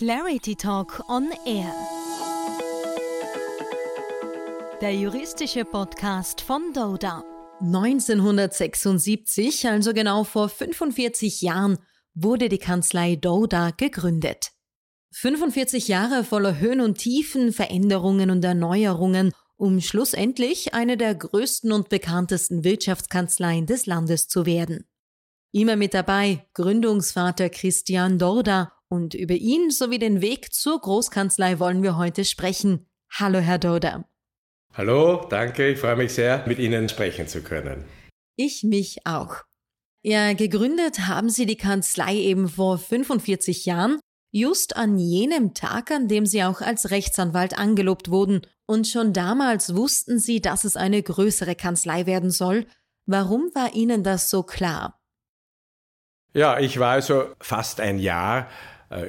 Clarity Talk on Air. Der juristische Podcast von Doda. 1976, also genau vor 45 Jahren, wurde die Kanzlei Doda gegründet. 45 Jahre voller Höhen und Tiefen, Veränderungen und Erneuerungen, um schlussendlich eine der größten und bekanntesten Wirtschaftskanzleien des Landes zu werden. Immer mit dabei Gründungsvater Christian Dorda und über ihn sowie den Weg zur Großkanzlei wollen wir heute sprechen. Hallo, Herr Dorda. Hallo, danke, ich freue mich sehr, mit Ihnen sprechen zu können. Ich mich auch. Ja, gegründet haben Sie die Kanzlei eben vor 45 Jahren, just an jenem Tag, an dem Sie auch als Rechtsanwalt angelobt wurden. Und schon damals wussten Sie, dass es eine größere Kanzlei werden soll. Warum war Ihnen das so klar? Ja, ich war also fast ein Jahr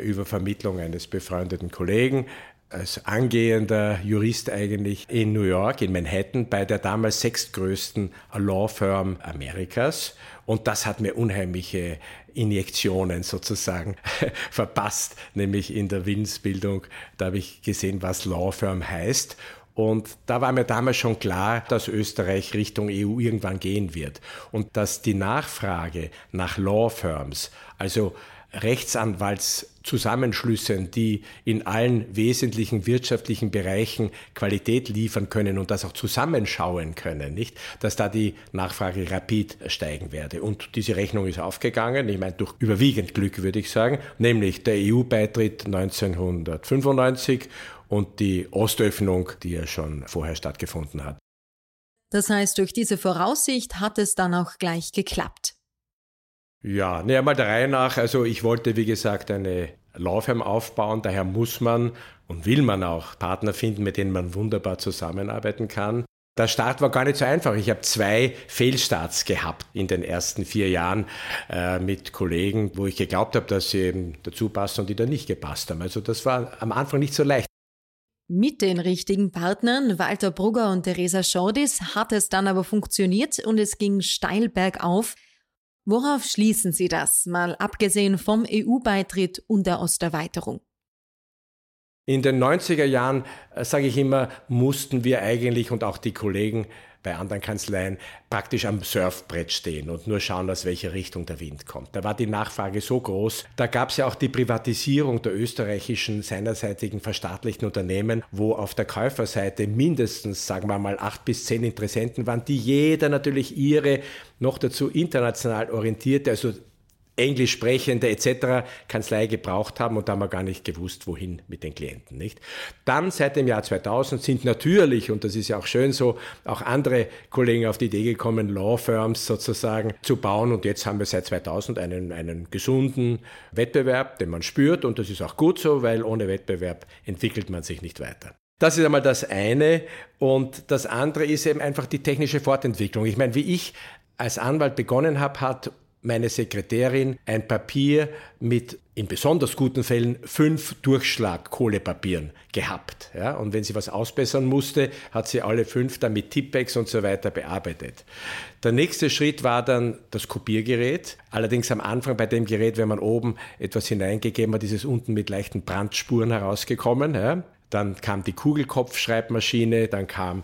über Vermittlung eines befreundeten Kollegen als angehender Jurist eigentlich in New York, in Manhattan, bei der damals sechstgrößten Law Firm Amerikas. Und das hat mir unheimliche Injektionen sozusagen verpasst, nämlich in der Willensbildung. Da habe ich gesehen, was Law Firm heißt. Und da war mir damals schon klar, dass Österreich Richtung EU irgendwann gehen wird und dass die Nachfrage nach Law Firms, also Rechtsanwaltszusammenschlüssen, die in allen wesentlichen wirtschaftlichen Bereichen Qualität liefern können und das auch zusammenschauen können, nicht? Dass da die Nachfrage rapid steigen werde. Und diese Rechnung ist aufgegangen, ich meine durch überwiegend Glück würde ich sagen, nämlich der EU-Beitritt 1995 und die Ostöffnung, die ja schon vorher stattgefunden hat. Das heißt, durch diese Voraussicht hat es dann auch gleich geklappt. Ja, ne, einmal der Reihe nach. Also ich wollte, wie gesagt, eine Laufheim aufbauen. Daher muss man und will man auch Partner finden, mit denen man wunderbar zusammenarbeiten kann. Der Start war gar nicht so einfach. Ich habe zwei Fehlstarts gehabt in den ersten vier Jahren äh, mit Kollegen, wo ich geglaubt habe, dass sie eben dazu passen und die da nicht gepasst haben. Also das war am Anfang nicht so leicht. Mit den richtigen Partnern, Walter Brugger und Theresa Schordis, hat es dann aber funktioniert und es ging steil bergauf. Worauf schließen Sie das, mal abgesehen vom EU-Beitritt und der Osterweiterung? In den 90er Jahren, äh, sage ich immer, mussten wir eigentlich und auch die Kollegen bei anderen Kanzleien praktisch am Surfbrett stehen und nur schauen, aus welcher Richtung der Wind kommt. Da war die Nachfrage so groß. Da gab es ja auch die Privatisierung der österreichischen seinerseitigen verstaatlichten Unternehmen, wo auf der Käuferseite mindestens, sagen wir mal, acht bis zehn Interessenten waren, die jeder natürlich ihre noch dazu international orientierte, also englisch sprechende etc. Kanzlei gebraucht haben und da haben wir gar nicht gewusst, wohin mit den Klienten. Nicht? Dann seit dem Jahr 2000 sind natürlich, und das ist ja auch schön so, auch andere Kollegen auf die Idee gekommen, Law Firms sozusagen zu bauen und jetzt haben wir seit 2000 einen, einen gesunden Wettbewerb, den man spürt und das ist auch gut so, weil ohne Wettbewerb entwickelt man sich nicht weiter. Das ist einmal das eine. Und das andere ist eben einfach die technische Fortentwicklung. Ich meine, wie ich als Anwalt begonnen habe, hat meine Sekretärin ein Papier mit in besonders guten Fällen fünf Durchschlag-Kohlepapieren gehabt. Ja? Und wenn sie was ausbessern musste, hat sie alle fünf dann mit Tippex und so weiter bearbeitet. Der nächste Schritt war dann das Kopiergerät. Allerdings am Anfang bei dem Gerät, wenn man oben etwas hineingegeben hat, ist es unten mit leichten Brandspuren herausgekommen. Ja? Dann kam die Kugelkopfschreibmaschine, dann kam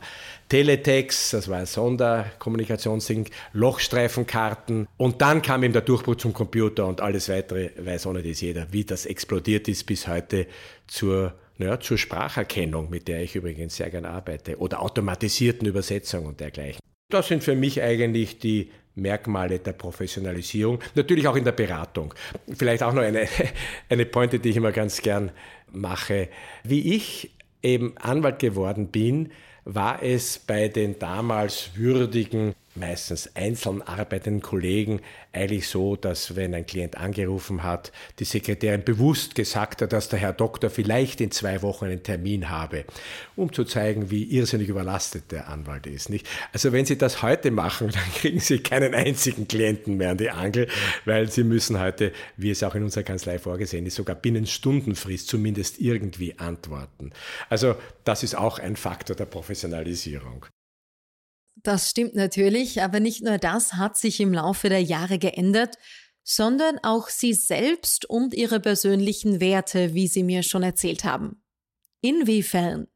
Teletext, das war ein Sonderkommunikationsding, Lochstreifenkarten und dann kam eben der Durchbruch zum Computer und alles weitere weiß ohne das jeder, wie das explodiert ist bis heute zur naja, zur Spracherkennung, mit der ich übrigens sehr gerne arbeite, oder automatisierten Übersetzung und dergleichen. Das sind für mich eigentlich die Merkmale der Professionalisierung, natürlich auch in der Beratung. Vielleicht auch noch eine, eine Pointe, die ich immer ganz gern mache. Wie ich eben Anwalt geworden bin, war es bei den damals würdigen meistens einzeln arbeitenden Kollegen eigentlich so, dass wenn ein Klient angerufen hat, die Sekretärin bewusst gesagt hat, dass der Herr Doktor vielleicht in zwei Wochen einen Termin habe, um zu zeigen, wie irrsinnig überlastet der Anwalt ist. Nicht? Also wenn Sie das heute machen, dann kriegen Sie keinen einzigen Klienten mehr an die Angel, weil Sie müssen heute, wie es auch in unserer Kanzlei vorgesehen ist, sogar binnen Stundenfrist zumindest irgendwie antworten. Also das ist auch ein Faktor der Professionalisierung. Das stimmt natürlich, aber nicht nur das hat sich im Laufe der Jahre geändert, sondern auch Sie selbst und Ihre persönlichen Werte, wie Sie mir schon erzählt haben. Inwiefern?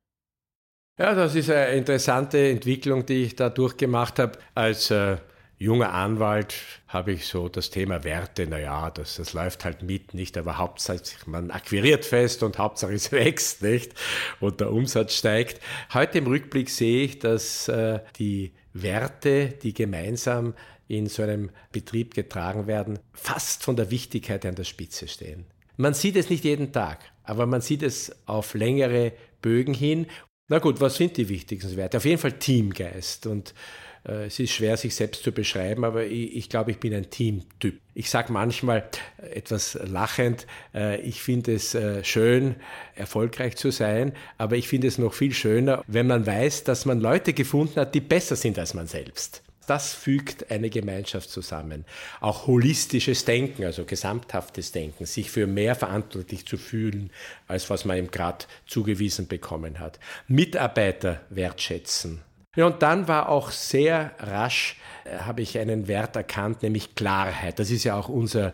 Ja, das ist eine interessante Entwicklung, die ich da durchgemacht habe. Als äh, junger Anwalt habe ich so das Thema Werte, naja, das, das läuft halt mit, nicht, aber hauptsächlich, man akquiriert fest und Hauptsache es wächst, nicht, und der Umsatz steigt. Heute im Rückblick sehe ich, dass äh, die Werte, die gemeinsam in so einem Betrieb getragen werden, fast von der Wichtigkeit an der Spitze stehen. Man sieht es nicht jeden Tag, aber man sieht es auf längere Bögen hin. Na gut, was sind die wichtigsten Werte? Auf jeden Fall Teamgeist. Und es ist schwer, sich selbst zu beschreiben, aber ich, ich glaube, ich bin ein Teamtyp. Ich sage manchmal äh, etwas lachend, äh, ich finde es äh, schön, erfolgreich zu sein, aber ich finde es noch viel schöner, wenn man weiß, dass man Leute gefunden hat, die besser sind als man selbst. Das fügt eine Gemeinschaft zusammen. Auch holistisches Denken, also gesamthaftes Denken, sich für mehr verantwortlich zu fühlen, als was man ihm gerade zugewiesen bekommen hat. Mitarbeiter wertschätzen. Ja, und dann war auch sehr rasch, äh, habe ich einen Wert erkannt, nämlich Klarheit. Das ist ja auch unser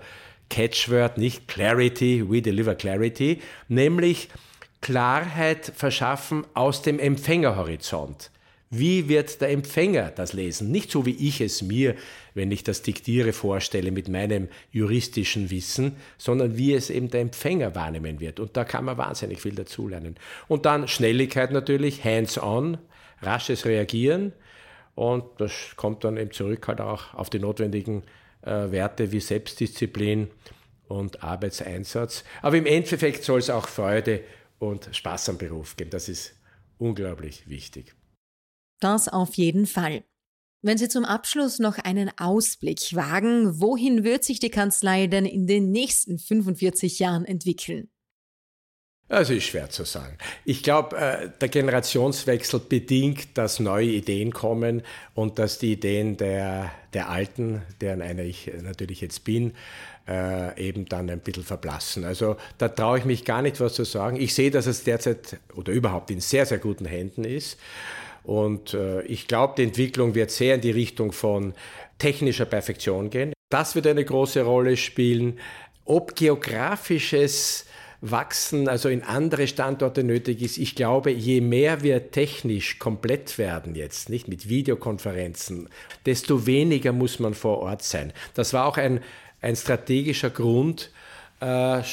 Catchword, nicht Clarity, we deliver Clarity, nämlich Klarheit verschaffen aus dem Empfängerhorizont. Wie wird der Empfänger das lesen? Nicht so wie ich es mir, wenn ich das diktiere, vorstelle mit meinem juristischen Wissen, sondern wie es eben der Empfänger wahrnehmen wird. Und da kann man wahnsinnig viel dazulernen. Und dann Schnelligkeit natürlich, hands-on, rasches Reagieren. Und das kommt dann eben zurück halt auch auf die notwendigen äh, Werte wie Selbstdisziplin und Arbeitseinsatz. Aber im Endeffekt soll es auch Freude und Spaß am Beruf geben. Das ist unglaublich wichtig. Das auf jeden Fall. Wenn Sie zum Abschluss noch einen Ausblick wagen, wohin wird sich die Kanzlei denn in den nächsten 45 Jahren entwickeln? Das ist schwer zu sagen. Ich glaube, äh, der Generationswechsel bedingt, dass neue Ideen kommen und dass die Ideen der, der Alten, deren einer ich natürlich jetzt bin, äh, eben dann ein bisschen verblassen. Also da traue ich mich gar nicht was zu sagen. Ich sehe, dass es derzeit oder überhaupt in sehr, sehr guten Händen ist. Und äh, ich glaube, die Entwicklung wird sehr in die Richtung von technischer Perfektion gehen. Das wird eine große Rolle spielen. Ob geografisches Wachsen, also in andere Standorte nötig ist. Ich glaube, je mehr wir technisch komplett werden jetzt, nicht mit Videokonferenzen, desto weniger muss man vor Ort sein. Das war auch ein, ein strategischer Grund, äh, äh,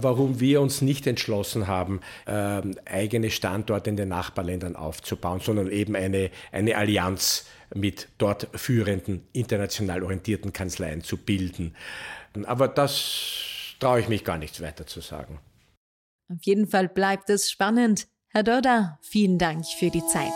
warum wir uns nicht entschlossen haben, äh, eigene Standorte in den Nachbarländern aufzubauen, sondern eben eine, eine Allianz mit dort führenden, international orientierten Kanzleien zu bilden. Aber das traue ich mich gar nichts weiter zu sagen. Auf jeden Fall bleibt es spannend. Herr Dörder, vielen Dank für die Zeit.